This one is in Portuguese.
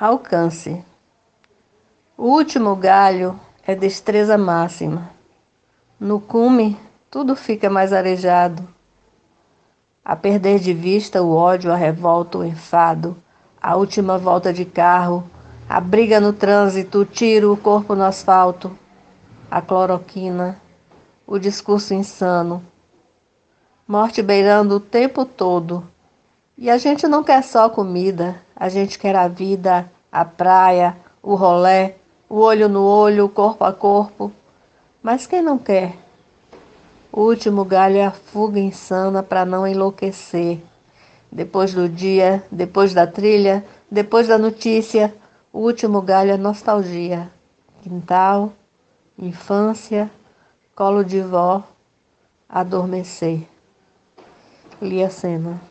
Alcance. O último galho é destreza máxima. No cume, tudo fica mais arejado. A perder de vista o ódio, a revolta, o enfado, a última volta de carro, a briga no trânsito, o tiro, o corpo no asfalto, a cloroquina, o discurso insano. Morte beirando o tempo todo e a gente não quer só comida, a gente quer a vida, a praia, o rolé, o olho no olho, o corpo a corpo. Mas quem não quer? O último galho é a fuga insana para não enlouquecer. Depois do dia, depois da trilha, depois da notícia, o último galho é nostalgia. Quintal, infância, colo de vó, adormecer. Lia Sena